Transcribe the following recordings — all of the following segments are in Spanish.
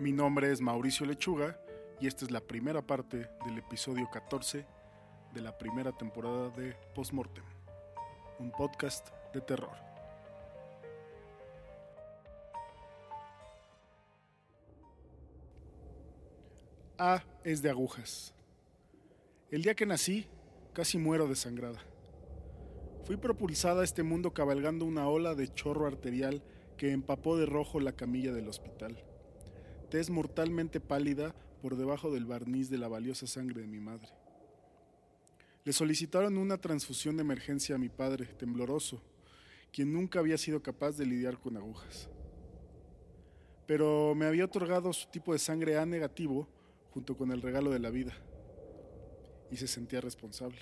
Mi nombre es Mauricio Lechuga y esta es la primera parte del episodio 14 de la primera temporada de Postmortem, un podcast de terror. A es de agujas. El día que nací, casi muero desangrada. Fui propulsada a este mundo cabalgando una ola de chorro arterial que empapó de rojo la camilla del hospital tez mortalmente pálida por debajo del barniz de la valiosa sangre de mi madre. Le solicitaron una transfusión de emergencia a mi padre, tembloroso, quien nunca había sido capaz de lidiar con agujas. Pero me había otorgado su tipo de sangre A negativo junto con el regalo de la vida, y se sentía responsable.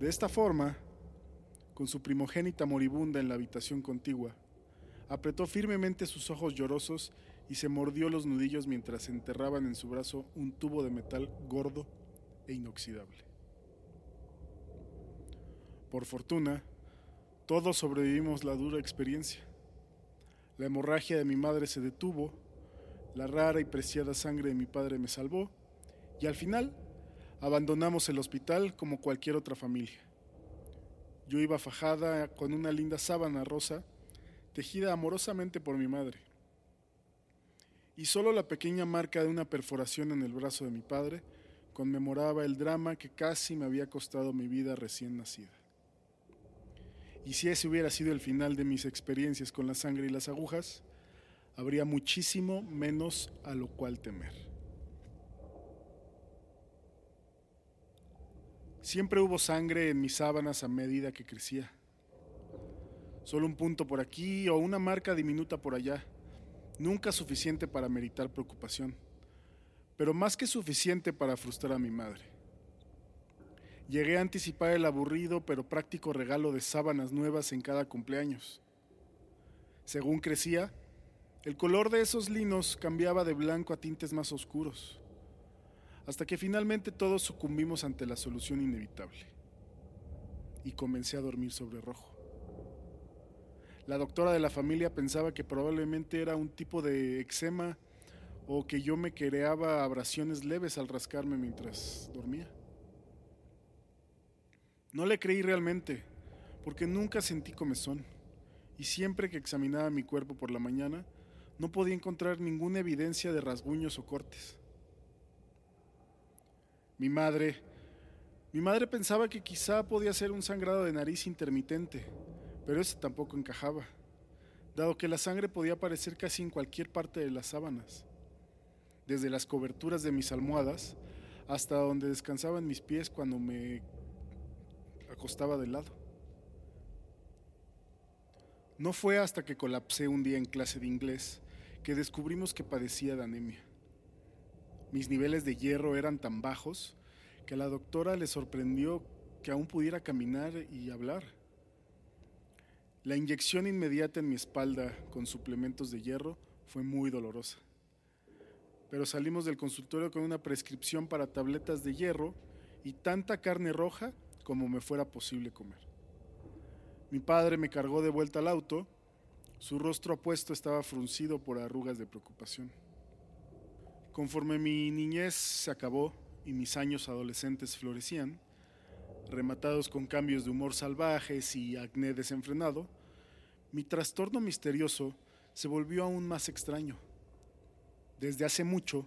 De esta forma, con su primogénita moribunda en la habitación contigua, apretó firmemente sus ojos llorosos y se mordió los nudillos mientras enterraban en su brazo un tubo de metal gordo e inoxidable. Por fortuna, todos sobrevivimos la dura experiencia. La hemorragia de mi madre se detuvo, la rara y preciada sangre de mi padre me salvó, y al final abandonamos el hospital como cualquier otra familia. Yo iba fajada con una linda sábana rosa, tejida amorosamente por mi madre y solo la pequeña marca de una perforación en el brazo de mi padre conmemoraba el drama que casi me había costado mi vida recién nacida. Y si ese hubiera sido el final de mis experiencias con la sangre y las agujas, habría muchísimo menos a lo cual temer. Siempre hubo sangre en mis sábanas a medida que crecía. Solo un punto por aquí o una marca diminuta por allá nunca suficiente para meritar preocupación, pero más que suficiente para frustrar a mi madre. Llegué a anticipar el aburrido pero práctico regalo de sábanas nuevas en cada cumpleaños. Según crecía, el color de esos linos cambiaba de blanco a tintes más oscuros, hasta que finalmente todos sucumbimos ante la solución inevitable. Y comencé a dormir sobre rojo. La doctora de la familia pensaba que probablemente era un tipo de eczema o que yo me creaba abrasiones leves al rascarme mientras dormía. No le creí realmente, porque nunca sentí comezón, y siempre que examinaba mi cuerpo por la mañana, no podía encontrar ninguna evidencia de rasguños o cortes. Mi madre, mi madre pensaba que quizá podía ser un sangrado de nariz intermitente, pero ese tampoco encajaba, dado que la sangre podía aparecer casi en cualquier parte de las sábanas, desde las coberturas de mis almohadas hasta donde descansaban mis pies cuando me acostaba de lado. No fue hasta que colapsé un día en clase de inglés que descubrimos que padecía de anemia. Mis niveles de hierro eran tan bajos que a la doctora le sorprendió que aún pudiera caminar y hablar. La inyección inmediata en mi espalda con suplementos de hierro fue muy dolorosa. Pero salimos del consultorio con una prescripción para tabletas de hierro y tanta carne roja como me fuera posible comer. Mi padre me cargó de vuelta al auto. Su rostro apuesto estaba fruncido por arrugas de preocupación. Conforme mi niñez se acabó y mis años adolescentes florecían, rematados con cambios de humor salvajes y acné desenfrenado, mi trastorno misterioso se volvió aún más extraño. Desde hace mucho,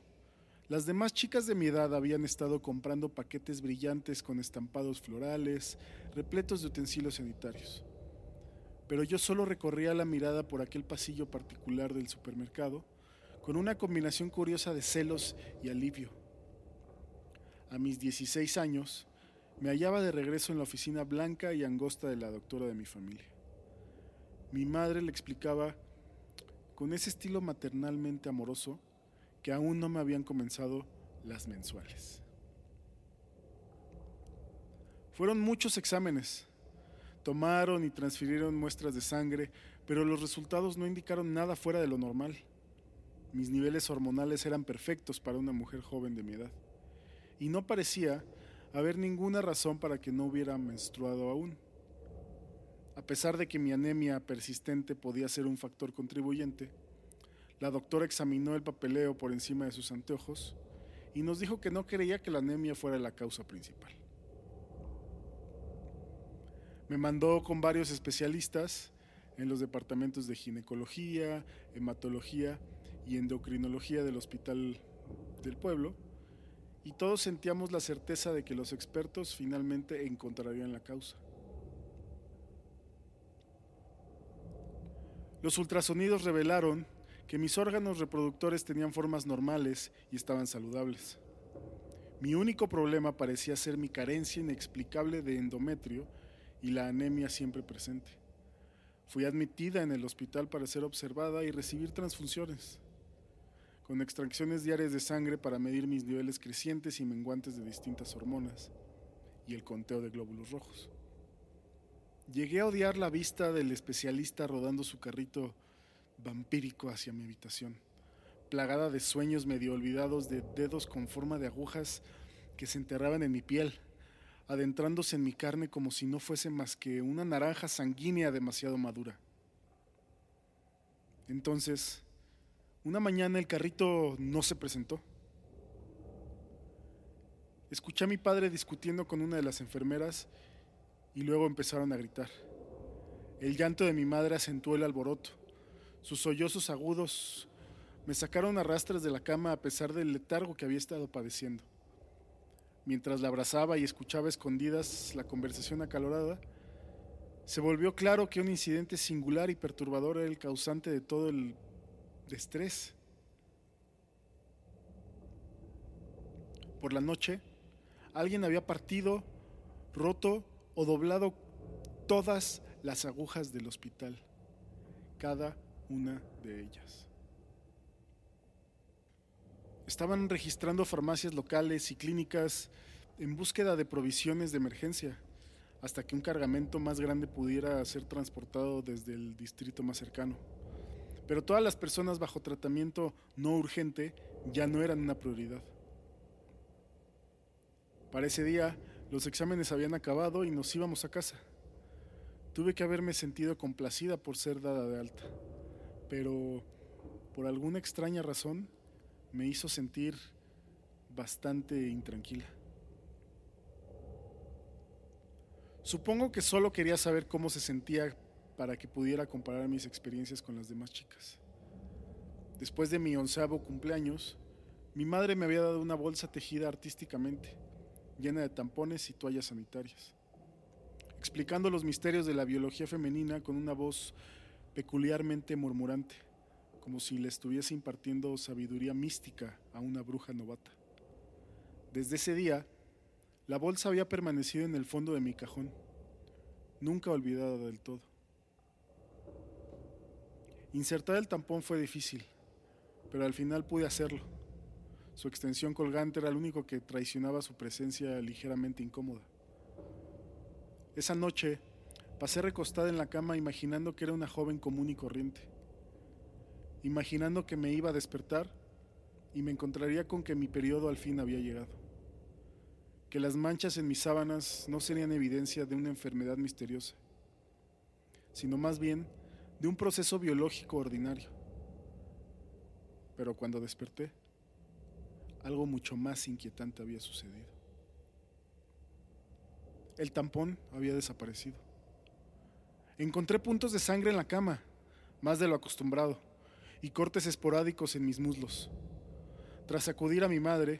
las demás chicas de mi edad habían estado comprando paquetes brillantes con estampados florales, repletos de utensilios sanitarios. Pero yo solo recorría la mirada por aquel pasillo particular del supermercado, con una combinación curiosa de celos y alivio. A mis 16 años, me hallaba de regreso en la oficina blanca y angosta de la doctora de mi familia. Mi madre le explicaba con ese estilo maternalmente amoroso que aún no me habían comenzado las mensuales. Fueron muchos exámenes. Tomaron y transfirieron muestras de sangre, pero los resultados no indicaron nada fuera de lo normal. Mis niveles hormonales eran perfectos para una mujer joven de mi edad. Y no parecía haber ninguna razón para que no hubiera menstruado aún. A pesar de que mi anemia persistente podía ser un factor contribuyente, La doctora examinó el papeleo por encima de sus anteojos y nos dijo que no creía que la anemia fuera la causa principal. Me mandó con varios especialistas en los departamentos de ginecología, hematología y endocrinología del hospital del pueblo y todos sentíamos la certeza de que los expertos finalmente encontrarían la causa. Los ultrasonidos revelaron que mis órganos reproductores tenían formas normales y estaban saludables. Mi único problema parecía ser mi carencia inexplicable de endometrio y la anemia siempre presente. Fui admitida en el hospital para ser observada y recibir transfusiones con extracciones diarias de sangre para medir mis niveles crecientes y menguantes de distintas hormonas y el conteo de glóbulos rojos. Llegué a odiar la vista del especialista rodando su carrito vampírico hacia mi habitación, plagada de sueños medio olvidados de dedos con forma de agujas que se enterraban en mi piel, adentrándose en mi carne como si no fuese más que una naranja sanguínea demasiado madura. Entonces, una mañana el carrito no se presentó. Escuché a mi padre discutiendo con una de las enfermeras y luego empezaron a gritar. El llanto de mi madre acentuó el alboroto. Sus sollozos agudos me sacaron a rastras de la cama a pesar del letargo que había estado padeciendo. Mientras la abrazaba y escuchaba escondidas la conversación acalorada, se volvió claro que un incidente singular y perturbador era el causante de todo el de estrés. Por la noche, alguien había partido, roto o doblado todas las agujas del hospital, cada una de ellas. Estaban registrando farmacias locales y clínicas en búsqueda de provisiones de emergencia, hasta que un cargamento más grande pudiera ser transportado desde el distrito más cercano. Pero todas las personas bajo tratamiento no urgente ya no eran una prioridad. Para ese día, los exámenes habían acabado y nos íbamos a casa. Tuve que haberme sentido complacida por ser dada de alta, pero por alguna extraña razón me hizo sentir bastante intranquila. Supongo que solo quería saber cómo se sentía para que pudiera comparar mis experiencias con las demás chicas. Después de mi onceavo cumpleaños, mi madre me había dado una bolsa tejida artísticamente, llena de tampones y toallas sanitarias, explicando los misterios de la biología femenina con una voz peculiarmente murmurante, como si le estuviese impartiendo sabiduría mística a una bruja novata. Desde ese día, la bolsa había permanecido en el fondo de mi cajón, nunca olvidada del todo. Insertar el tampón fue difícil, pero al final pude hacerlo. Su extensión colgante era lo único que traicionaba su presencia ligeramente incómoda. Esa noche pasé recostada en la cama imaginando que era una joven común y corriente, imaginando que me iba a despertar y me encontraría con que mi periodo al fin había llegado, que las manchas en mis sábanas no serían evidencia de una enfermedad misteriosa, sino más bien de un proceso biológico ordinario. Pero cuando desperté, algo mucho más inquietante había sucedido. El tampón había desaparecido. Encontré puntos de sangre en la cama, más de lo acostumbrado, y cortes esporádicos en mis muslos. Tras acudir a mi madre,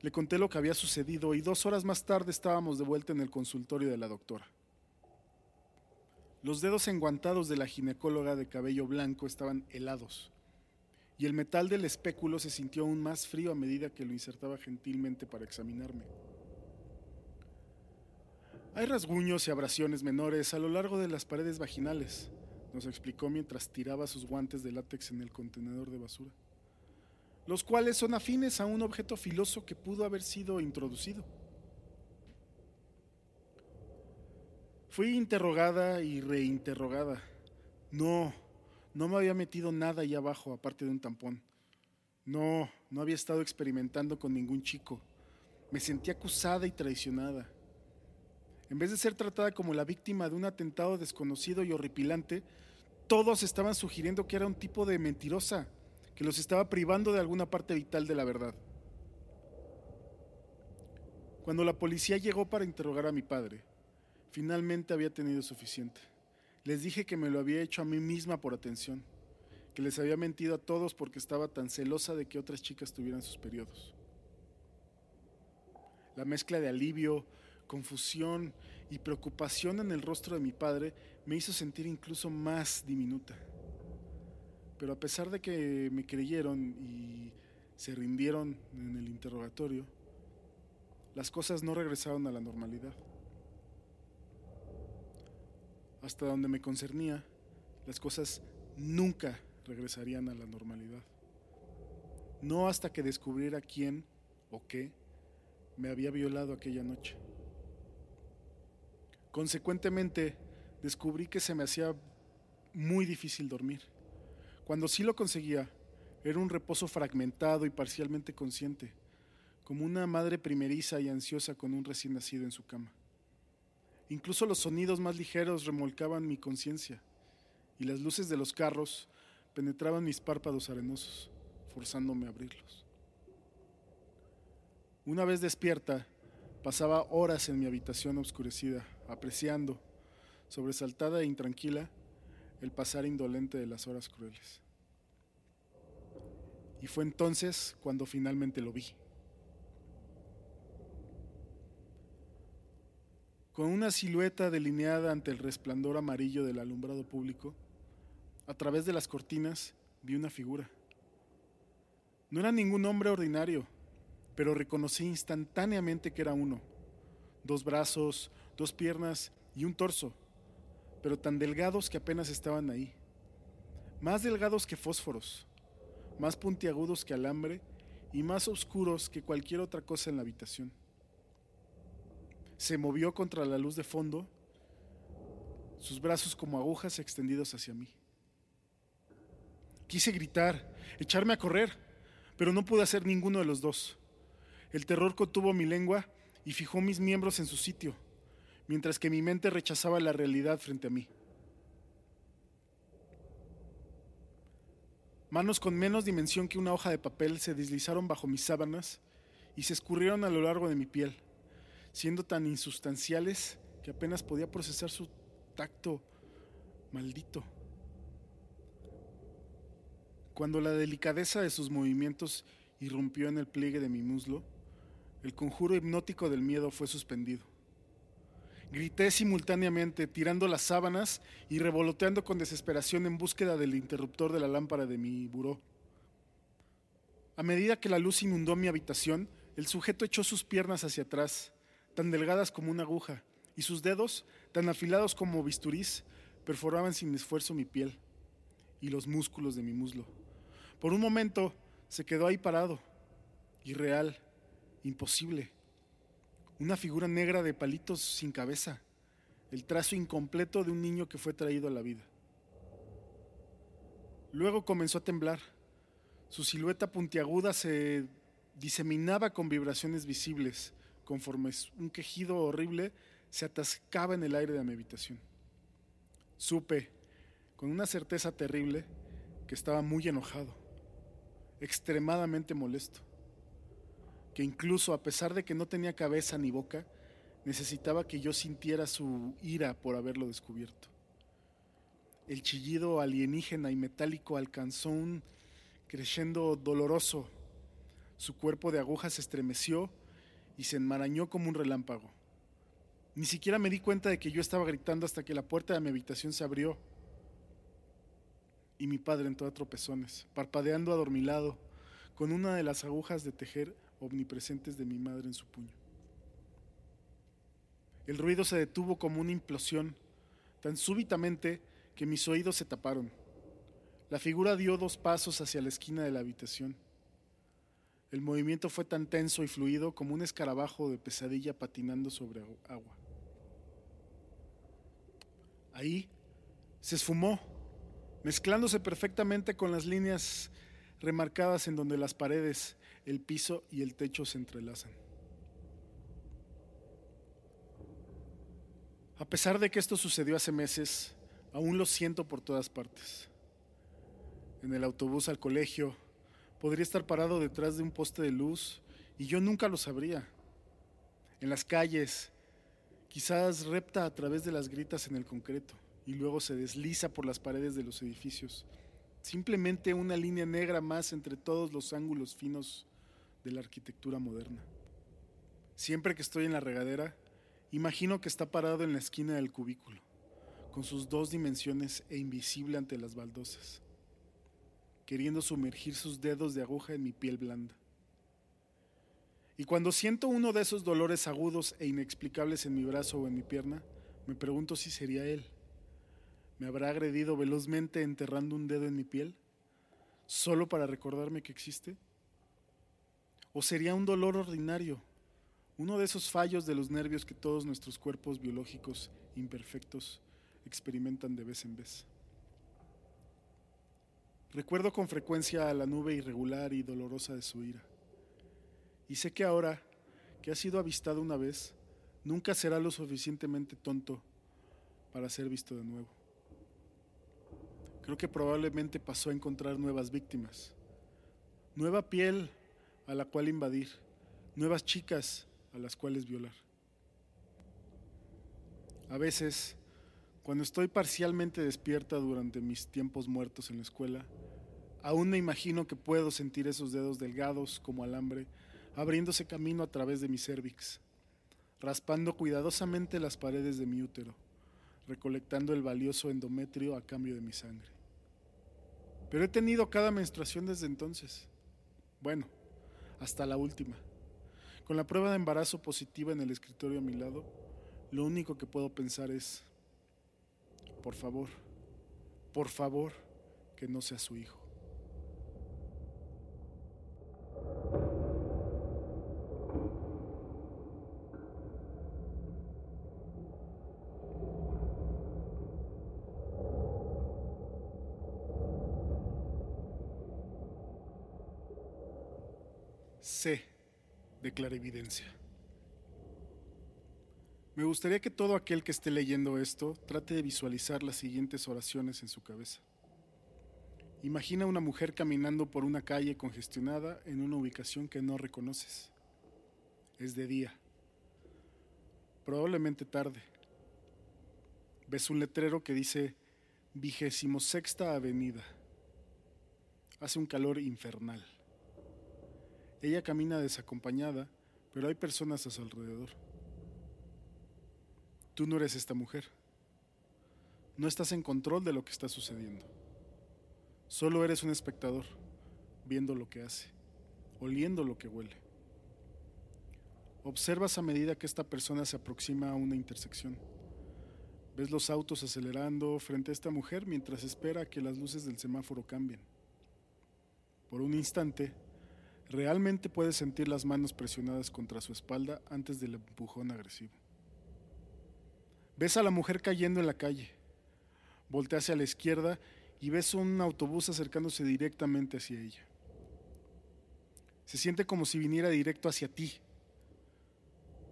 le conté lo que había sucedido y dos horas más tarde estábamos de vuelta en el consultorio de la doctora. Los dedos enguantados de la ginecóloga de cabello blanco estaban helados, y el metal del espéculo se sintió aún más frío a medida que lo insertaba gentilmente para examinarme. Hay rasguños y abrasiones menores a lo largo de las paredes vaginales, nos explicó mientras tiraba sus guantes de látex en el contenedor de basura, los cuales son afines a un objeto filoso que pudo haber sido introducido. Fui interrogada y reinterrogada. No, no me había metido nada ahí abajo aparte de un tampón. No, no había estado experimentando con ningún chico. Me sentí acusada y traicionada. En vez de ser tratada como la víctima de un atentado desconocido y horripilante, todos estaban sugiriendo que era un tipo de mentirosa, que los estaba privando de alguna parte vital de la verdad. Cuando la policía llegó para interrogar a mi padre, finalmente había tenido suficiente. Les dije que me lo había hecho a mí misma por atención, que les había mentido a todos porque estaba tan celosa de que otras chicas tuvieran sus periodos. La mezcla de alivio, confusión y preocupación en el rostro de mi padre me hizo sentir incluso más diminuta. Pero a pesar de que me creyeron y se rindieron en el interrogatorio, las cosas no regresaron a la normalidad. Hasta donde me concernía, las cosas nunca regresarían a la normalidad. No hasta que descubriera quién o qué me había violado aquella noche. Consecuentemente, descubrí que se me hacía muy difícil dormir. Cuando sí lo conseguía, era un reposo fragmentado y parcialmente consciente, como una madre primeriza y ansiosa con un recién nacido en su cama. Incluso los sonidos más ligeros remolcaban mi conciencia y las luces de los carros penetraban mis párpados arenosos, forzándome a abrirlos. Una vez despierta, pasaba horas en mi habitación oscurecida, apreciando, sobresaltada e intranquila, el pasar indolente de las horas crueles. Y fue entonces cuando finalmente lo vi. Con una silueta delineada ante el resplandor amarillo del alumbrado público, a través de las cortinas vi una figura. No era ningún hombre ordinario, pero reconocí instantáneamente que era uno. Dos brazos, dos piernas y un torso, pero tan delgados que apenas estaban ahí. Más delgados que fósforos, más puntiagudos que alambre y más oscuros que cualquier otra cosa en la habitación. Se movió contra la luz de fondo, sus brazos como agujas extendidos hacia mí. Quise gritar, echarme a correr, pero no pude hacer ninguno de los dos. El terror contuvo mi lengua y fijó mis miembros en su sitio, mientras que mi mente rechazaba la realidad frente a mí. Manos con menos dimensión que una hoja de papel se deslizaron bajo mis sábanas y se escurrieron a lo largo de mi piel, siendo tan insustanciales que apenas podía procesar su tacto maldito. Cuando la delicadeza de sus movimientos irrumpió en el pliegue de mi muslo, el conjuro hipnótico del miedo fue suspendido. Grité simultáneamente, tirando las sábanas y revoloteando con desesperación en búsqueda del interruptor de la lámpara de mi buró. A medida que la luz inundó mi habitación, el sujeto echó sus piernas hacia atrás, tan delgadas como una aguja, y sus dedos, tan afilados como bisturís, perforaban sin esfuerzo mi piel y los músculos de mi muslo. Por un momento se quedó ahí parado, irreal, imposible. Una figura negra de palitos sin cabeza, el trazo incompleto de un niño que fue traído a la vida. Luego comenzó a temblar. Su silueta puntiaguda se diseminaba con vibraciones visibles, conforme un quejido horrible se atascaba en el aire de mi habitación. Supe, con una certeza terrible, que estaba muy enojado, extremadamente molesto que incluso a pesar de que no tenía cabeza ni boca, necesitaba que yo sintiera su ira por haberlo descubierto. El chillido alienígena y metálico alcanzó un creciendo doloroso. Su cuerpo de aguja se estremeció y se enmarañó como un relámpago. Ni siquiera me di cuenta de que yo estaba gritando hasta que la puerta de mi habitación se abrió y mi padre entró a tropezones, parpadeando adormilado, con una de las agujas de tejer omnipresentes de mi madre en su puño. El ruido se detuvo como una implosión, tan súbitamente que mis oídos se taparon. La figura dio dos pasos hacia la esquina de la habitación. El movimiento fue tan tenso y fluido como un escarabajo de pesadilla patinando sobre agua. Ahí se esfumó, mezclándose perfectamente con las líneas remarcadas en donde las paredes el piso y el techo se entrelazan. A pesar de que esto sucedió hace meses, aún lo siento por todas partes. En el autobús al colegio, Podría estar parado detrás de un poste de luz y yo nunca lo sabría. En las calles, quizás repta a través de las gritas en el concreto y luego se desliza por las paredes de los edificios. Simplemente una línea negra más entre todos los ángulos finos de la arquitectura moderna. Siempre que estoy en la regadera, imagino que está parado en la esquina del cubículo, con sus dos dimensiones e invisible ante las baldosas, queriendo sumergir sus dedos de aguja en mi piel blanda. Y cuando siento uno de esos dolores agudos e inexplicables en mi brazo o en mi pierna, me pregunto si sería él. ¿Me habrá agredido velozmente enterrando un dedo en mi piel? ¿Solo para recordarme que existe? ¿O sería un dolor ordinario, uno de esos fallos de los nervios que todos nuestros cuerpos biológicos imperfectos experimentan de vez en vez? Recuerdo con frecuencia a la nube irregular y dolorosa de su ira. Y sé que ahora, que ha sido avistado una vez, nunca será lo suficientemente tonto para ser visto de nuevo. Creo que probablemente pasó a encontrar nuevas víctimas, nueva piel a la cual invadir, nuevas chicas a las cuales violar. A veces, cuando estoy parcialmente despierta durante mis tiempos muertos en la escuela, aún me imagino que puedo sentir esos dedos delgados como alambre abriéndose camino a través de mi cérvix, raspando cuidadosamente las paredes de mi útero, recolectando el valioso endometrio a cambio de mi sangre. Pero he tenido cada menstruación desde entonces. Bueno, hasta la última. Con la prueba de embarazo positiva en el escritorio a mi lado, lo único que puedo pensar es, por favor, por favor, que no sea su hijo. C de clarividencia. Me gustaría que todo aquel que esté leyendo esto trate de visualizar las siguientes oraciones en su cabeza. Imagina una mujer caminando por una calle congestionada en una ubicación que no reconoces. Es de día, probablemente tarde. Ves un letrero que dice vigésimo sexta avenida. Hace un calor infernal. Ella camina desacompañada, pero hay personas a su alrededor. Tú no eres esta mujer. No estás en control de lo que está sucediendo. Solo eres un espectador, viendo lo que hace, oliendo lo que huele. Observas a medida que esta persona se aproxima a una intersección. Ves los autos acelerando frente a esta mujer mientras espera que las luces del semáforo cambien. Por un instante, Realmente puedes sentir las manos presionadas contra su espalda antes del empujón agresivo. Ves a la mujer cayendo en la calle. Voltea hacia la izquierda y ves un autobús acercándose directamente hacia ella. Se siente como si viniera directo hacia ti.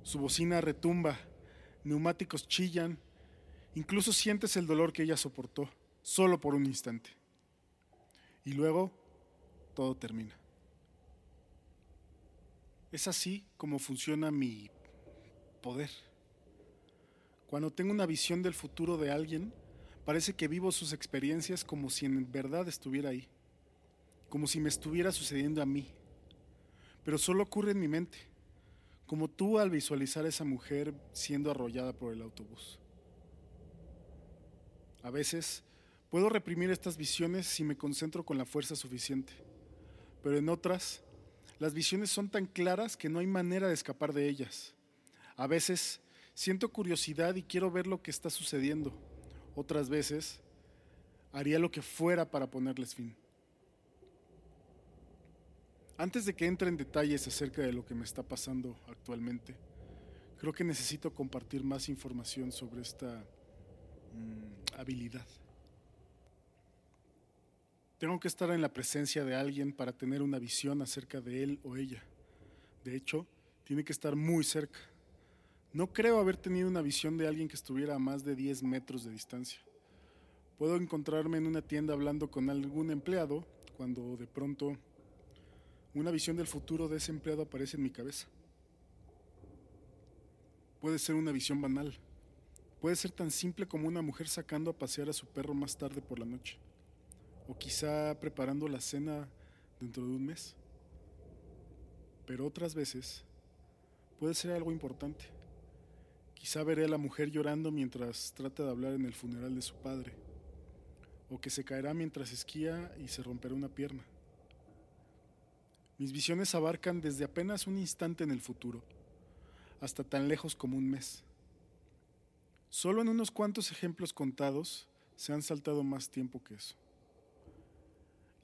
Su bocina retumba, neumáticos chillan, incluso sientes el dolor que ella soportó, solo por un instante. Y luego todo termina. Es así como funciona mi poder. Cuando tengo una visión del futuro de alguien, parece que vivo sus experiencias como si en verdad estuviera ahí, como si me estuviera sucediendo a mí. Pero solo ocurre en mi mente, como tú al visualizar a esa mujer siendo arrollada por el autobús. A veces puedo reprimir estas visiones si me concentro con la fuerza suficiente, pero en otras las visiones son tan claras que no hay manera de escapar de ellas. A veces siento curiosidad y quiero ver lo que está sucediendo. Otras veces haría lo que fuera para ponerles fin. Antes de que entre en detalles acerca de lo que me está pasando actualmente, creo que necesito compartir más información sobre esta mm, habilidad. Tengo que estar en la presencia de alguien para tener una visión acerca de él o ella. De hecho, tiene que estar muy cerca. No creo haber tenido una visión de alguien que estuviera a más de 10 metros de distancia. Puedo encontrarme en una tienda hablando con algún empleado cuando de pronto una visión del futuro de ese empleado aparece en mi cabeza. Puede ser una visión banal. Puede ser tan simple como una mujer sacando a pasear a su perro más tarde por la noche. O quizá preparando la cena dentro de un mes. Pero otras veces puede ser algo importante. Quizá veré a la mujer llorando mientras trata de hablar en el funeral de su padre. O que se caerá mientras esquía y se romperá una pierna. Mis visiones abarcan desde apenas un instante en el futuro hasta tan lejos como un mes. Solo en unos cuantos ejemplos contados se han saltado más tiempo que eso.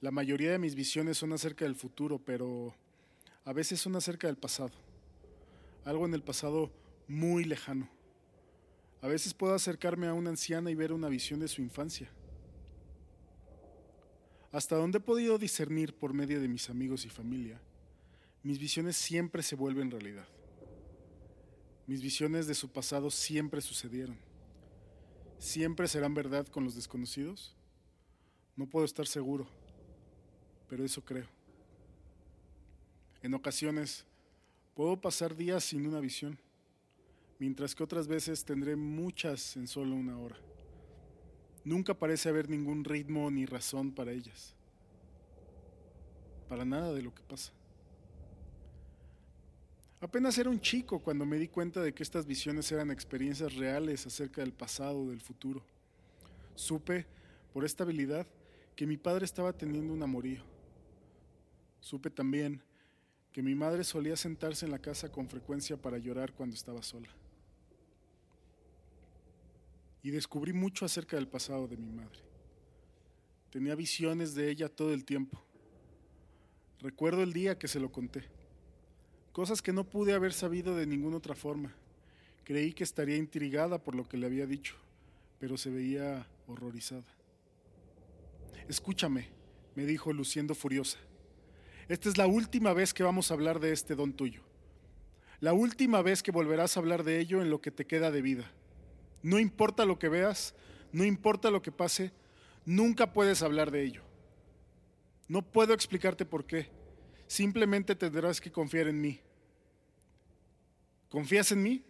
La mayoría de mis visiones son acerca del futuro, pero a veces son acerca del pasado. Algo en el pasado muy lejano. A veces puedo acercarme a una anciana y ver una visión de su infancia. Hasta donde he podido discernir por medio de mis amigos y familia, mis visiones siempre se vuelven realidad. Mis visiones de su pasado siempre sucedieron. ¿Siempre serán verdad con los desconocidos? No puedo estar seguro, pero eso creo. En ocasiones puedo pasar días sin una visión, mientras que otras veces tendré muchas en solo una hora. Nunca parece haber ningún ritmo ni razón para ellas, para nada de lo que pasa. Apenas era un chico cuando me di cuenta de que estas visiones eran experiencias reales acerca del pasado, del futuro. Supe, por esta habilidad, que mi padre estaba teniendo un amorío. Supe también que mi madre solía sentarse en la casa con frecuencia para llorar cuando estaba sola. Y descubrí mucho acerca del pasado de mi madre. Tenía visiones de ella todo el tiempo. Recuerdo el día que se lo conté cosas que no pude haber sabido de ninguna otra forma. Creí que estaría intrigada por lo que le había dicho, pero se veía horrorizada. Escúchame, me dijo luciendo furiosa. Esta es la última vez que vamos a hablar de este don tuyo. La última vez que volverás a hablar de ello en lo que te queda de vida. No importa lo que veas, no importa lo que pase, nunca puedes hablar de ello. No puedo explicarte por qué. Simplemente tendrás que confiar en mí. ¿Confías en mí?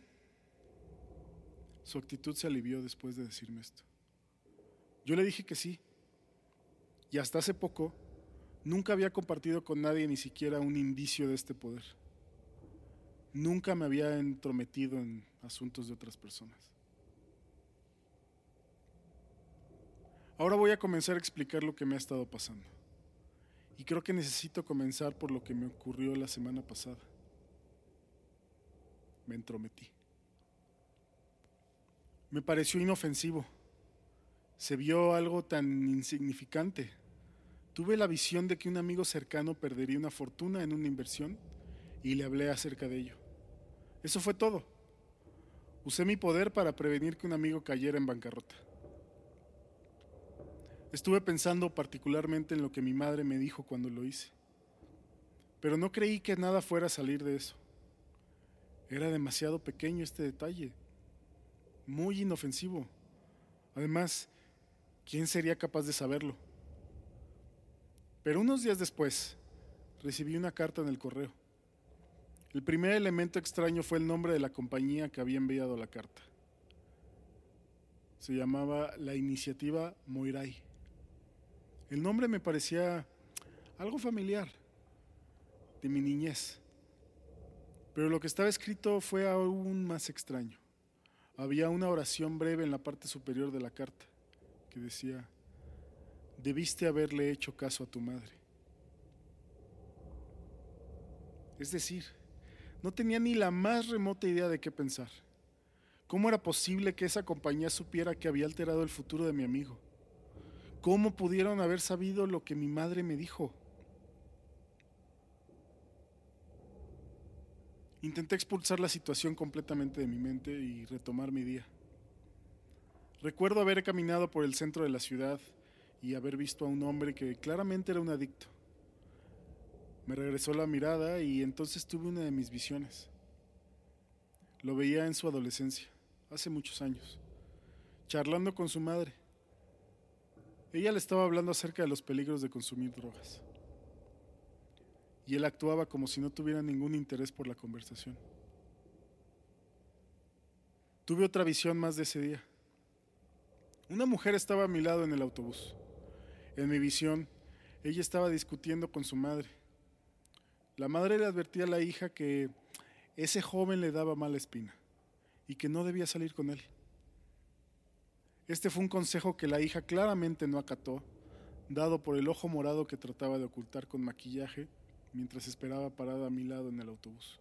Su actitud se alivió después de decirme esto. Yo le dije que sí. Y hasta hace poco nunca había compartido con nadie ni siquiera un indicio de este poder. Nunca me había entrometido en asuntos de otras personas. Ahora voy a comenzar a explicar lo que me ha estado pasando. Y creo que necesito comenzar por lo que me ocurrió la semana pasada me entrometí. Me pareció inofensivo. Se vio algo tan insignificante. Tuve la visión de que un amigo cercano perdería una fortuna en una inversión y le hablé acerca de ello. Eso fue todo. Usé mi poder para prevenir que un amigo cayera en bancarrota. Estuve pensando particularmente en lo que mi madre me dijo cuando lo hice, pero no creí que nada fuera a salir de eso. Era demasiado pequeño este detalle, muy inofensivo. Además, ¿quién sería capaz de saberlo? Pero unos días después, recibí una carta en el correo. El primer elemento extraño fue el nombre de la compañía que había enviado la carta. Se llamaba la iniciativa Moirai. El nombre me parecía algo familiar de mi niñez. Pero lo que estaba escrito fue aún más extraño. Había una oración breve en la parte superior de la carta que decía, debiste haberle hecho caso a tu madre. Es decir, no tenía ni la más remota idea de qué pensar. ¿Cómo era posible que esa compañía supiera que había alterado el futuro de mi amigo? ¿Cómo pudieron haber sabido lo que mi madre me dijo? Intenté expulsar la situación completamente de mi mente y retomar mi día. Recuerdo haber caminado por el centro de la ciudad y haber visto a un hombre que claramente era un adicto. Me regresó la mirada y entonces tuve una de mis visiones. Lo veía en su adolescencia, hace muchos años, charlando con su madre. Ella le estaba hablando acerca de los peligros de consumir drogas. y él actuaba como si no tuviera ningún interés por la conversación. Tuve otra visión más de ese día. Una mujer estaba a mi lado en el autobús. En mi visión, ella estaba discutiendo con su madre. La madre le advertía a la hija que ese joven le daba mala espina y que no debía salir con él. Este fue un consejo que la hija claramente no acató, dado por el ojo morado que trataba de ocultar con maquillaje mientras esperaba parada a mi lado en el autobús.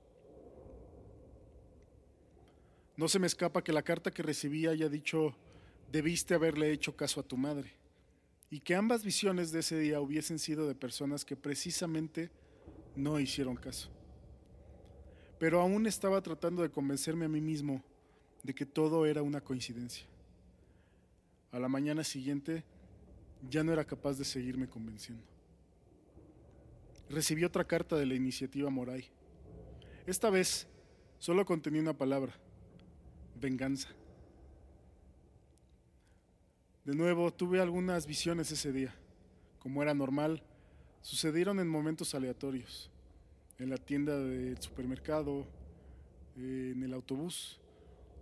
No se me escapa que la carta que recibí haya dicho, debiste haberle hecho caso a tu madre, y que ambas visiones de ese día hubiesen sido de personas que precisamente no hicieron caso. Pero aún estaba tratando de convencerme a mí mismo de que todo era una coincidencia. A la mañana siguiente ya no era capaz de seguirme convenciendo. Recibí otra carta de la iniciativa Moray. Esta vez solo contenía una palabra, venganza. De nuevo, tuve algunas visiones ese día. Como era normal, sucedieron en momentos aleatorios. En la tienda del supermercado, en el autobús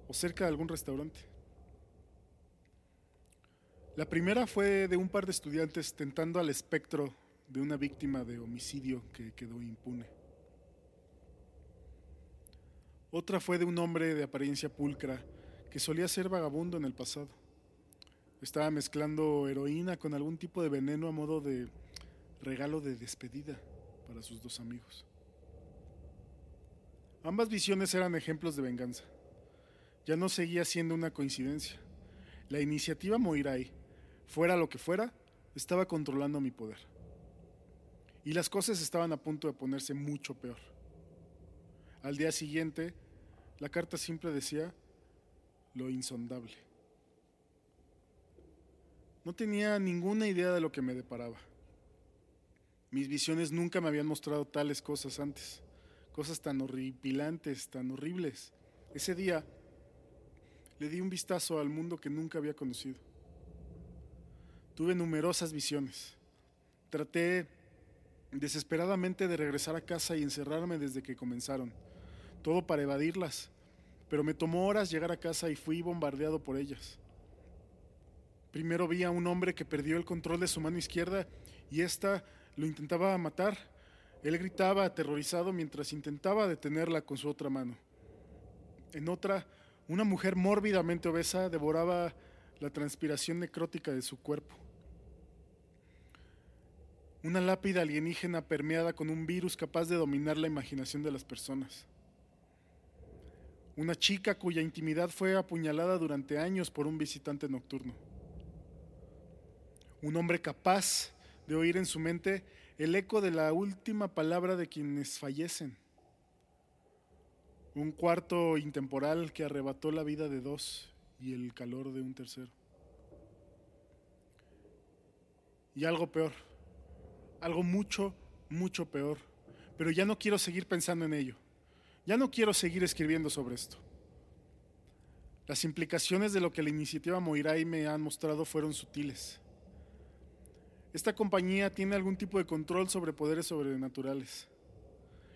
o cerca de algún restaurante. La primera fue de un par de estudiantes tentando al espectro de una víctima de homicidio que quedó impune. Otra fue de un hombre de apariencia pulcra que solía ser vagabundo en el pasado. Estaba mezclando heroína con algún tipo de veneno a modo de regalo de despedida para sus dos amigos. Ambas visiones eran ejemplos de venganza. Ya no seguía siendo una coincidencia. La iniciativa Moirai, fuera lo que fuera, estaba controlando mi poder. Y las cosas estaban a punto de ponerse mucho peor. Al día siguiente, la carta simple decía lo insondable. No tenía ninguna idea de lo que me deparaba. Mis visiones nunca me habían mostrado tales cosas antes, cosas tan horripilantes, tan horribles. Ese día le di un vistazo al mundo que nunca había conocido. Tuve numerosas visiones. Traté desesperadamente de regresar a casa y encerrarme desde que comenzaron todo para evadirlas, pero me tomó horas llegar a casa y fui bombardeado por ellas. Primero vi a un hombre que perdió el control de su mano izquierda y ésta lo intentaba matar. Él gritaba aterrorizado mientras intentaba detenerla con su otra mano. En otra, una mujer mórbidamente obesa devoraba la transpiración necrótica de su cuerpo. Una lápida alienígena permeada con un virus capaz de dominar la imaginación de las personas una chica cuya intimidad fue apuñalada durante años por un visitante nocturno. Un hombre capaz de oír en su mente el eco de la última palabra de quienes fallecen. Un cuarto intemporal que arrebató la vida de dos y el calor de un tercero. Y algo peor, algo mucho, mucho peor, pero ya no quiero seguir pensando en ello. Ya no quiero seguir escribiendo sobre esto. Las implicaciones de lo que la iniciativa Moirai me han mostrado fueron sutiles. Esta compañía tiene algún tipo de control sobre poderes sobrenaturales.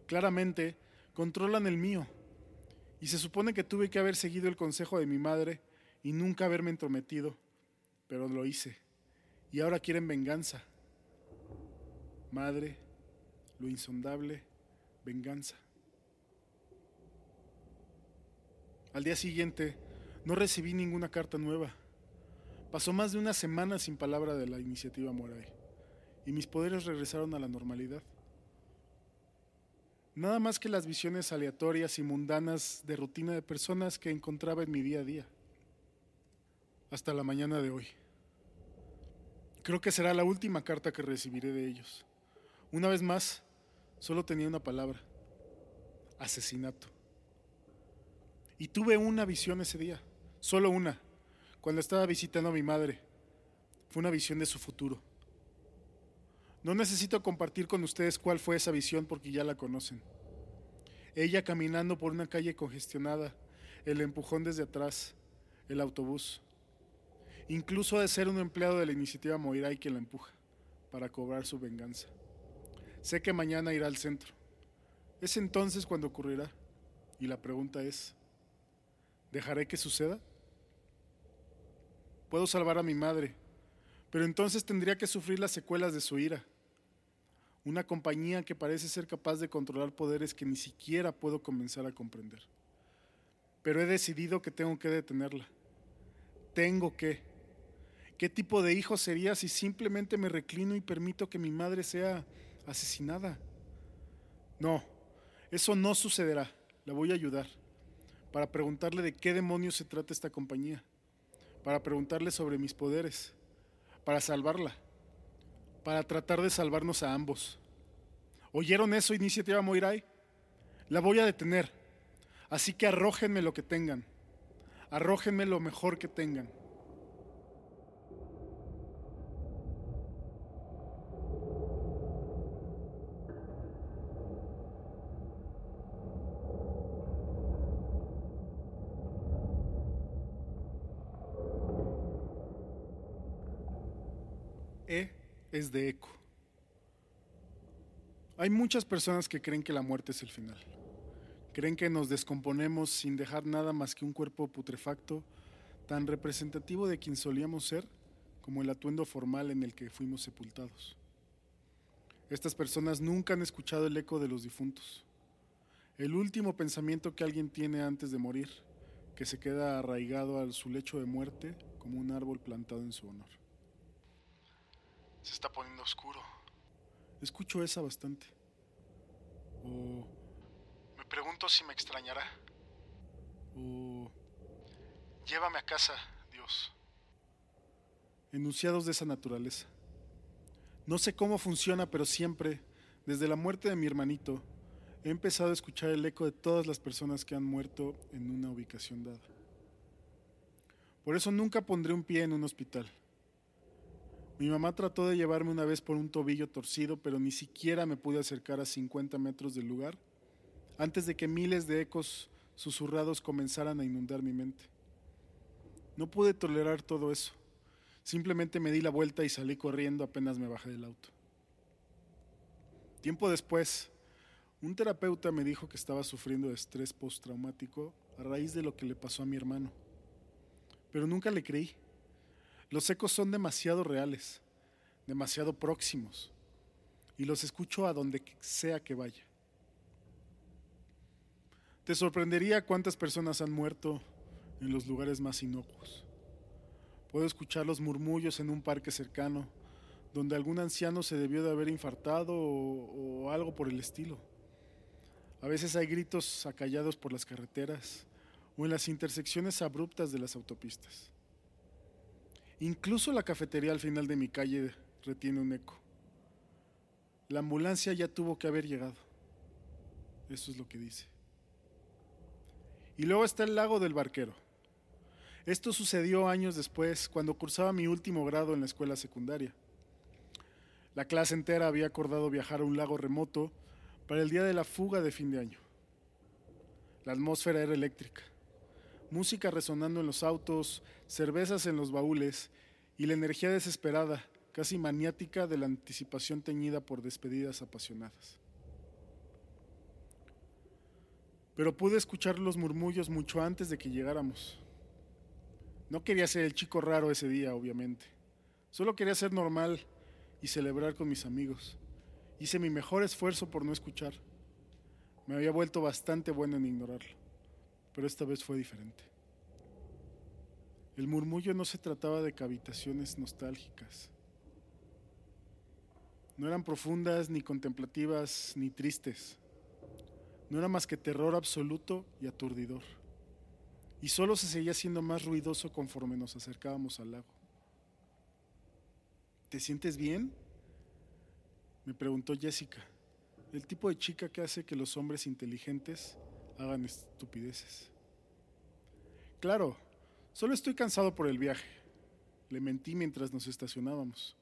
Claramente, controlan el mío. Y se supone que tuve que haber seguido el consejo de mi madre y nunca haberme entrometido, pero lo hice. Y ahora quieren venganza. Madre, lo insondable, venganza. Al día siguiente no recibí ninguna carta nueva. Pasó más de una semana sin palabra de la iniciativa Moray y mis poderes regresaron a la normalidad. Nada más que las visiones aleatorias y mundanas de rutina de personas que encontraba en mi día a día. Hasta la mañana de hoy. Creo que será la última carta que recibiré de ellos. Una vez más, solo tenía una palabra. Asesinato. Y tuve una visión ese día, solo una, cuando estaba visitando a mi madre. Fue una visión de su futuro. No necesito compartir con ustedes cuál fue esa visión porque ya la conocen. Ella caminando por una calle congestionada, el empujón desde atrás, el autobús. Incluso de ser un empleado de la iniciativa Moirai quien la empuja para cobrar su venganza. Sé que mañana irá al centro. Es entonces cuando ocurrirá. Y la pregunta es, ¿dejaré que suceda? Puedo salvar a mi madre, pero entonces tendría que sufrir las secuelas de su ira. Una compañía que parece ser capaz de controlar poderes que ni siquiera puedo comenzar a comprender. Pero he decidido que tengo que detenerla. Tengo que. ¿Qué tipo de hijo sería si simplemente me reclino y permito que mi madre sea asesinada? No, eso no sucederá. La voy a ayudar. Para preguntarle de qué demonios se trata esta compañía. Para preguntarle sobre mis poderes. Para salvarla. Para tratar de salvarnos a ambos. ¿Oyeron eso, Iniciativa Moirai? La voy a detener. Así que arrójenme lo que tengan. Arrójenme lo mejor que tengan. E es de eco. Hay muchas personas que creen que la muerte es el final. Creen que nos descomponemos sin dejar nada más que un cuerpo putrefacto tan representativo de quien solíamos ser como el atuendo formal en el que fuimos sepultados. Estas personas nunca han escuchado el eco de los difuntos. El último pensamiento que alguien tiene antes de morir, que se queda arraigado a su lecho de muerte como un árbol plantado en su honor. Se está poniendo oscuro. Escucho esa bastante. O me pregunto si me extrañará. O llévame a casa, Dios. Enunciados de esa naturaleza. No sé cómo funciona, pero siempre, desde la muerte de mi hermanito, he empezado a escuchar el eco de todas las personas que han muerto en una ubicación dada. Por eso nunca pondré un pie en un hospital. Mi mamá trató de llevarme una vez por un tobillo torcido, pero ni siquiera me pude acercar a 50 metros del lugar antes de que miles de ecos susurrados comenzaran a inundar mi mente. No pude tolerar todo eso. Simplemente me di la vuelta y salí corriendo apenas me bajé del auto. Tiempo después, un terapeuta me dijo que estaba sufriendo de estrés postraumático a raíz de lo que le pasó a mi hermano. Pero nunca le creí. Los ecos son demasiado reales, demasiado próximos, y los escucho a donde sea que vaya. Te sorprendería cuántas personas han muerto en los lugares más inocuos. Puedo escuchar los murmullos en un parque cercano, donde algún anciano se debió de haber infartado o, o algo por el estilo. A veces hay gritos acallados por las carreteras o en las intersecciones abruptas de las autopistas. Incluso la cafetería al final de mi calle retiene un eco. La ambulancia ya tuvo que haber llegado. Eso es lo que dice. Y luego está el lago del barquero. Esto sucedió años después, cuando cursaba mi último grado en la escuela secundaria. La clase entera había acordado viajar a un lago remoto para el día de la fuga de fin de año. La atmósfera era eléctrica música resonando en los autos, cervezas en los baúles y la energía desesperada, casi maniática de la anticipación teñida por despedidas apasionadas. Pero pude escuchar los murmullos mucho antes de que llegáramos. No quería ser el chico raro ese día, obviamente. Solo quería ser normal y celebrar con mis amigos. Hice mi mejor esfuerzo por no escuchar. Me había vuelto bastante bueno en ignorarlo pero esta vez fue diferente. El murmullo no se trataba de cavitaciones nostálgicas. No eran profundas, ni contemplativas, ni tristes. No era más que terror absoluto y aturdidor. Y solo se seguía siendo más ruidoso conforme nos acercábamos al lago. ¿Te sientes bien? Me preguntó Jessica, el tipo de chica que hace que los hombres inteligentes hagan estupideces. Claro, solo estoy cansado por el viaje. Le mentí mientras nos estacionábamos.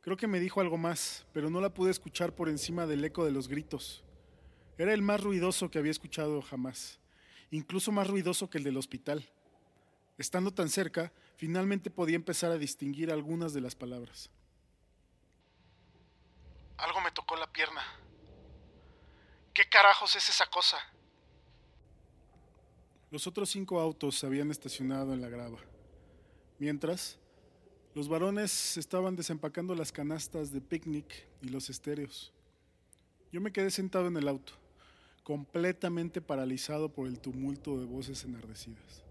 Creo que me dijo algo más, pero no la pude escuchar por encima del eco de los gritos. Era el más ruidoso que había escuchado jamás, incluso más ruidoso que el del hospital. Estando tan cerca, finalmente podía empezar a distinguir algunas de las palabras. Algo me tocó la pierna. ¿Qué carajos es esa cosa? Los otros cinco autos se habían estacionado en la grava. Mientras, los varones estaban desempacando las canastas de picnic y los estéreos. Yo me quedé sentado en el auto, completamente paralizado por el tumulto de voces enardecidas.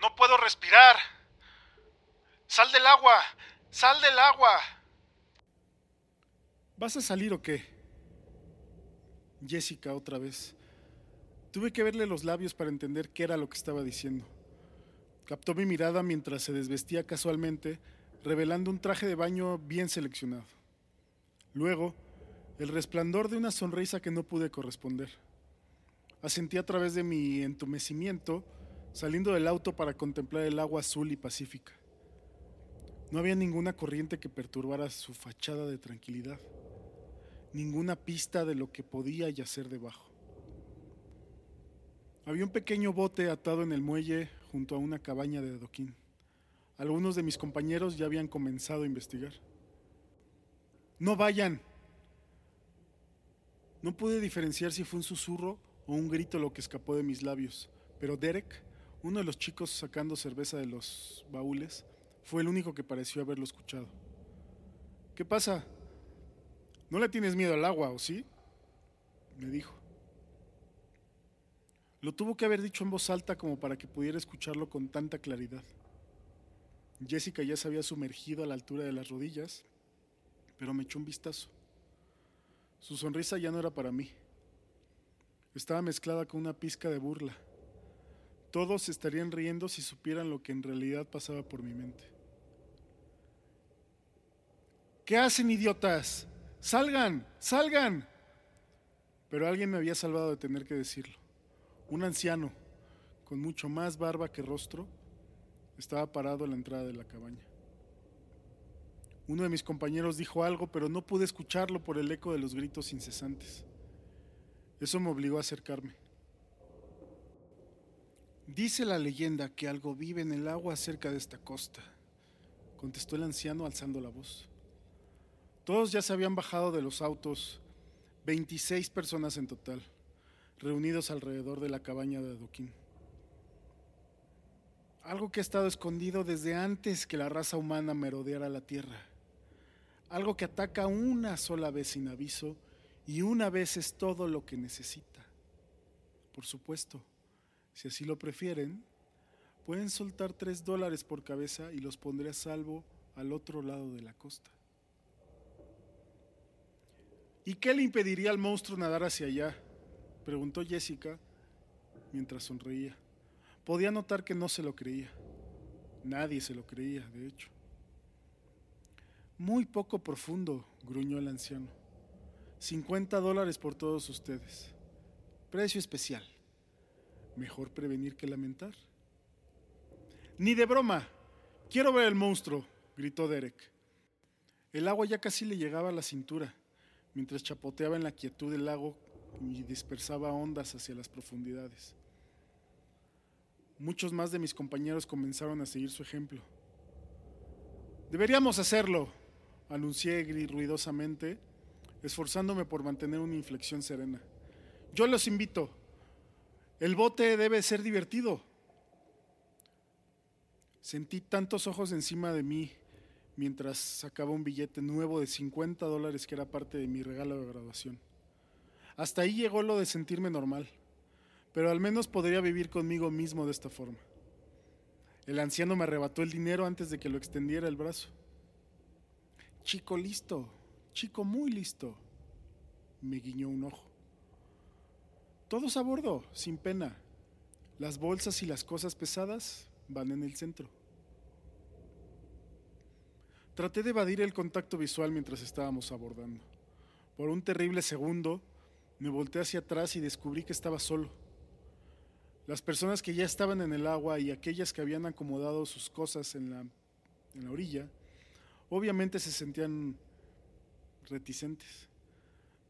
No puedo respirar. Sal del agua. Sal del agua. ¿Vas a salir o qué? Jessica otra vez. Tuve que verle los labios para entender qué era lo que estaba diciendo. Captó mi mirada mientras se desvestía casualmente, revelando un traje de baño bien seleccionado. Luego, el resplandor de una sonrisa que no pude corresponder. Asentí a través de mi entumecimiento, saliendo del auto para contemplar el agua azul y pacífica. No había ninguna corriente que perturbara su fachada de tranquilidad, ninguna pista de lo que podía yacer debajo. Había un pequeño bote atado en el muelle junto a una cabaña de adoquín. Algunos de mis compañeros ya habían comenzado a investigar. No vayan. No pude diferenciar si fue un susurro o un grito lo que escapó de mis labios, pero Derek, uno de los chicos sacando cerveza de los baúles, fue el único que pareció haberlo escuchado. ¿Qué pasa? ¿No le tienes miedo al agua, o sí? Me dijo. Lo tuvo que haber dicho en voz alta como para que pudiera escucharlo con tanta claridad. Jessica ya se había sumergido a la altura de las rodillas, pero me echó un vistazo. Su sonrisa ya no era para mí. Estaba mezclada con una pizca de burla. Todos estarían riendo si supieran lo que en realidad pasaba por mi mente. ¿Qué hacen, idiotas? Salgan, salgan. Pero alguien me había salvado de tener que decirlo. Un anciano, con mucho más barba que rostro, estaba parado a la entrada de la cabaña. Uno de mis compañeros dijo algo, pero no pude escucharlo por el eco de los gritos incesantes. Eso me obligó a acercarme. Dice la leyenda que algo vive en el agua cerca de esta costa, contestó el anciano alzando la voz. Todos ya se habían bajado de los autos, 26 personas en total reunidos alrededor de la cabaña de Adoquín. Algo que ha estado escondido desde antes que la raza humana merodeara la tierra. Algo que ataca una sola vez sin aviso y una vez es todo lo que necesita. Por supuesto, si así lo prefieren, pueden soltar tres dólares por cabeza y los pondré a salvo al otro lado de la costa. ¿Y qué le impediría al monstruo nadar hacia allá? Preguntó Jessica mientras sonreía. Podía notar que no se lo creía. Nadie se lo creía, de hecho. Muy poco profundo, gruñó el anciano. 50 dólares por todos ustedes. Precio especial. Mejor prevenir que lamentar. Ni de broma. Quiero ver el monstruo, gritó Derek. El agua ya casi le llegaba a la cintura, mientras chapoteaba en la quietud del lago y dispersaba ondas hacia las profundidades. Muchos más de mis compañeros comenzaron a seguir su ejemplo. Deberíamos hacerlo, anuncié ruidosamente, esforzándome por mantener una inflexión serena. Yo los invito. El bote debe ser divertido. Sentí tantos ojos encima de mí mientras sacaba un billete nuevo de 50 dólares que era parte de mi regalo de graduación. Hasta ahí llegó lo de sentirme normal, pero al menos podría vivir conmigo mismo de esta forma. El anciano me arrebató el dinero antes de que lo extendiera el brazo. Chico listo, chico muy listo, me guiñó un ojo. Todos a bordo, sin pena. Las bolsas y las cosas pesadas van en el centro. Traté de evadir el contacto visual mientras estábamos abordando. Por un terrible segundo me volteé hacia atrás y descubrí que estaba solo. Las personas que ya estaban en el agua y aquellas que habían acomodado sus cosas en la, en la orilla, obviamente se sentían reticentes.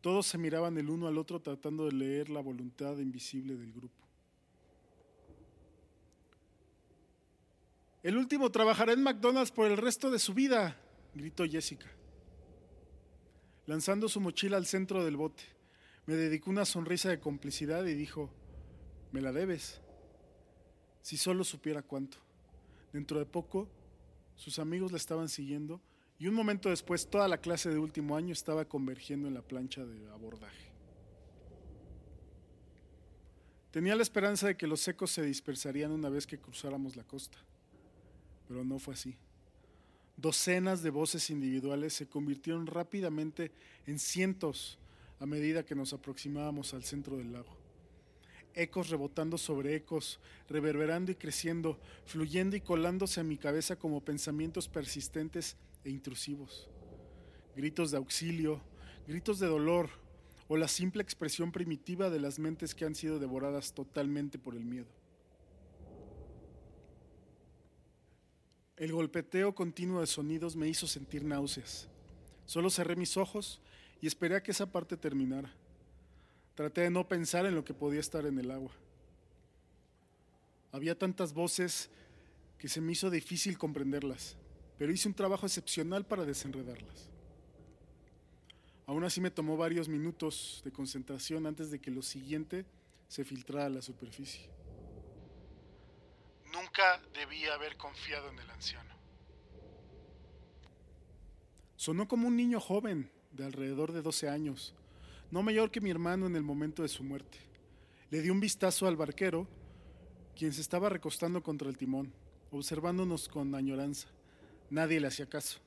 Todos se miraban el uno al otro tratando de leer la voluntad invisible del grupo. El último trabajará en McDonald's por el resto de su vida, gritó Jessica. lanzando su mochila al centro del bote. Me dedicó una sonrisa de complicidad y dijo, me la debes. Si solo supiera cuánto. Dentro de poco, sus amigos la estaban siguiendo y un momento después toda la clase de último año estaba convergiendo en la plancha de abordaje. Tenía la esperanza de que los secos se dispersarían una vez que cruzáramos la costa, pero no fue así. Docenas de voces individuales se convirtieron rápidamente en cientos a medida que nos aproximábamos al centro del lago. Ecos rebotando sobre ecos, reverberando y creciendo, fluyendo y colándose a mi cabeza como pensamientos persistentes e intrusivos. Gritos de auxilio, gritos de dolor, o la simple expresión primitiva de las mentes que han sido devoradas totalmente por el miedo. El golpeteo continuo de sonidos me hizo sentir náuseas. Solo cerré mis ojos y esperé a que esa parte terminara. Traté de no pensar en lo que podía estar en el agua. Había tantas voces que se me hizo difícil comprenderlas, pero hice un trabajo excepcional para desenredarlas. Aún así me tomó varios minutos de concentración antes de que lo siguiente se filtrara a la superficie. Nunca debía haber confiado en el anciano. Sonó como un niño joven, de alrededor de 12 años, no mayor que mi hermano en el momento de su muerte. Le dio un vistazo al barquero, quien se estaba recostando contra el timón, observándonos con añoranza. Nadie le hacía caso,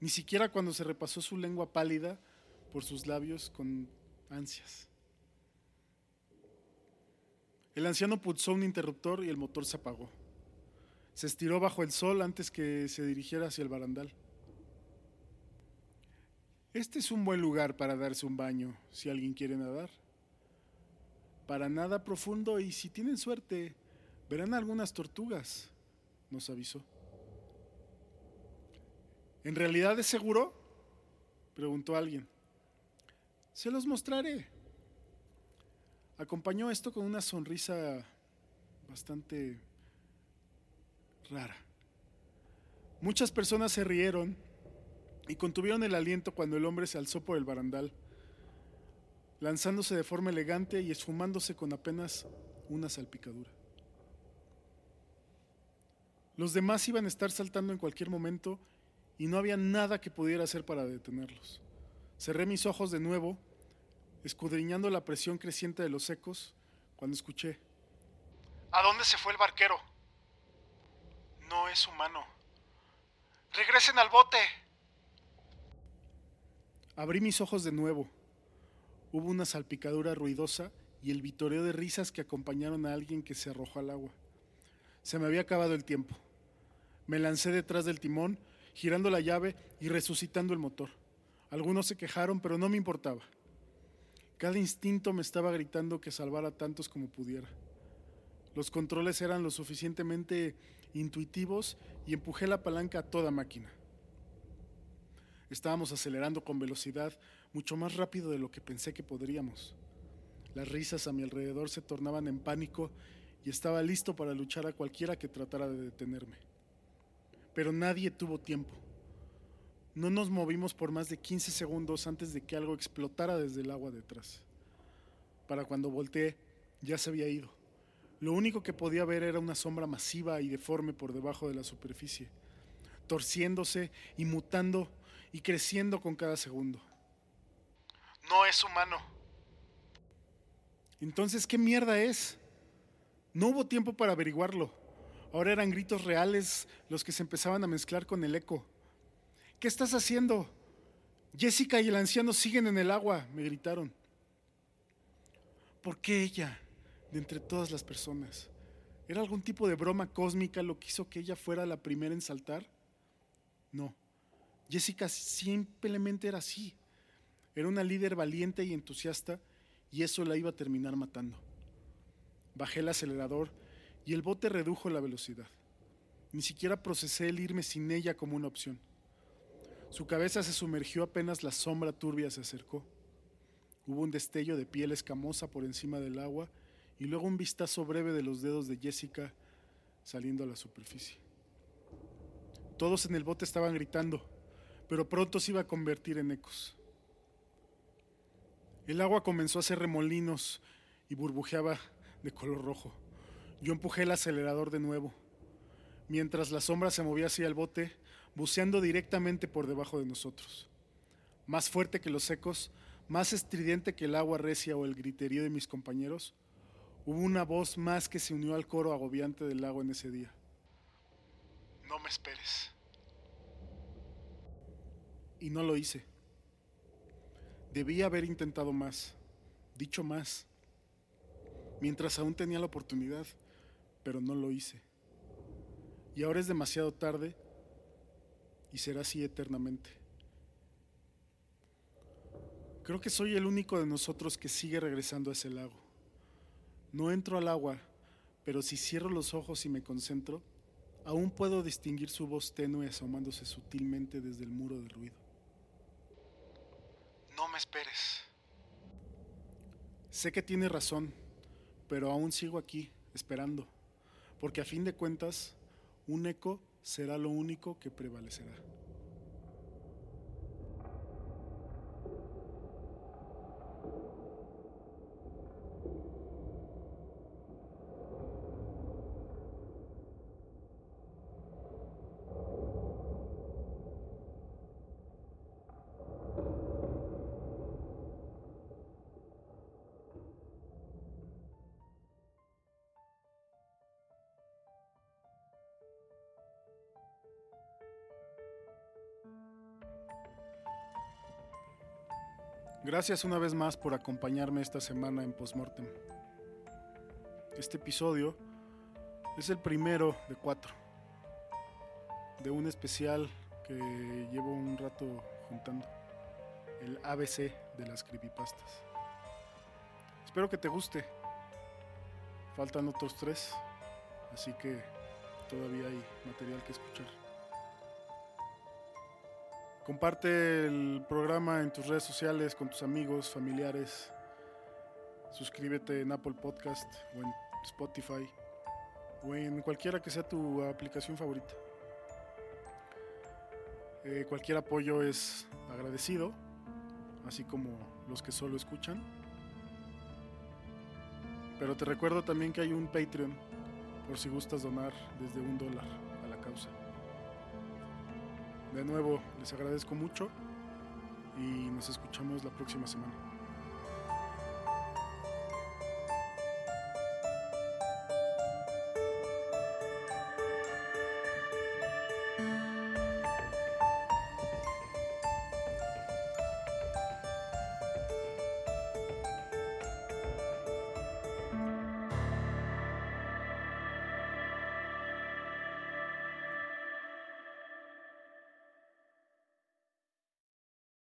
ni siquiera cuando se repasó su lengua pálida por sus labios con ansias. El anciano pulsó un interruptor y el motor se apagó. Se estiró bajo el sol antes que se dirigiera hacia el barandal. Este es un buen lugar para darse un baño si alguien quiere nadar. Para nada profundo y si tienen suerte, verán algunas tortugas, nos avisó. ¿En realidad es seguro? preguntó alguien. Se los mostraré. Acompañó esto con una sonrisa bastante rara. Muchas personas se rieron y contuvieron el aliento cuando el hombre se alzó por el barandal, lanzándose de forma elegante y esfumándose con apenas una salpicadura. Los demás iban a estar saltando en cualquier momento y no había nada que pudiera hacer para detenerlos. Cerré mis ojos de nuevo, escudriñando la presión creciente de los ecos, cuando escuché. ¿A dónde se fue el barquero? No es humano. Regresen al bote. Abrí mis ojos de nuevo. Hubo una salpicadura ruidosa y el vitoreo de risas que acompañaron a alguien que se arrojó al agua. Se me había acabado el tiempo. Me lancé detrás del timón, girando la llave y resucitando el motor. Algunos se quejaron, pero no me importaba. Cada instinto me estaba gritando que salvara tantos como pudiera. Los controles eran lo suficientemente intuitivos y empujé la palanca a toda máquina. Estábamos acelerando con velocidad mucho más rápido de lo que pensé que podríamos. Las risas a mi alrededor se tornaban en pánico y estaba listo para luchar a cualquiera que tratara de detenerme. Pero nadie tuvo tiempo. No nos movimos por más de 15 segundos antes de que algo explotara desde el agua detrás. Para cuando volteé, ya se había ido. Lo único que podía ver era una sombra masiva y deforme por debajo de la superficie, torciéndose y mutando y creciendo con cada segundo. No es humano. Entonces, ¿qué mierda es? No hubo tiempo para averiguarlo. Ahora eran gritos reales los que se empezaban a mezclar con el eco. ¿Qué estás haciendo? Jessica y el anciano siguen en el agua, me gritaron. ¿Por qué ella, de entre todas las personas? ¿Era algún tipo de broma cósmica lo que hizo que ella fuera la primera en saltar? No. Jessica simplemente era así. Era una líder valiente y entusiasta y eso la iba a terminar matando. Bajé el acelerador y el bote redujo la velocidad. Ni siquiera procesé el irme sin ella como una opción. Su cabeza se sumergió apenas la sombra turbia se acercó. Hubo un destello de piel escamosa por encima del agua y luego un vistazo breve de los dedos de Jessica saliendo a la superficie. Todos en el bote estaban gritando, pero pronto se iba a convertir en ecos. El agua comenzó a hacer remolinos y burbujeaba de color rojo. Yo empujé el acelerador de nuevo, mientras la sombra se movía hacia el bote, buceando directamente por debajo de nosotros. Más fuerte que los secos, más estridente que el agua recia o el griterío de mis compañeros, hubo una voz más que se unió al coro agobiante del lago en ese día. No me esperes. Y no lo hice. Debía haber intentado más, dicho más, mientras aún tenía la oportunidad, pero no lo hice. Y ahora es demasiado tarde y será así eternamente. Creo que soy el único de nosotros que sigue regresando a ese lago. No entro al agua, pero si cierro los ojos y me concentro, aún puedo distinguir su voz tenue asomándose sutilmente desde el muro de ruido. No me esperes. Sé que tiene razón, pero aún sigo aquí, esperando, porque a fin de cuentas, un eco será lo único que prevalecerá. Gracias una vez más por acompañarme esta semana en Postmortem. Este episodio es el primero de cuatro, de un especial que llevo un rato juntando, el ABC de las creepypastas. Espero que te guste. Faltan otros tres, así que todavía hay material que escuchar. Comparte el programa en tus redes sociales con tus amigos, familiares. Suscríbete en Apple Podcast o en Spotify o en cualquiera que sea tu aplicación favorita. Eh, cualquier apoyo es agradecido, así como los que solo escuchan. Pero te recuerdo también que hay un Patreon por si gustas donar desde un dólar a la causa. De nuevo, les agradezco mucho y nos escuchamos la próxima semana.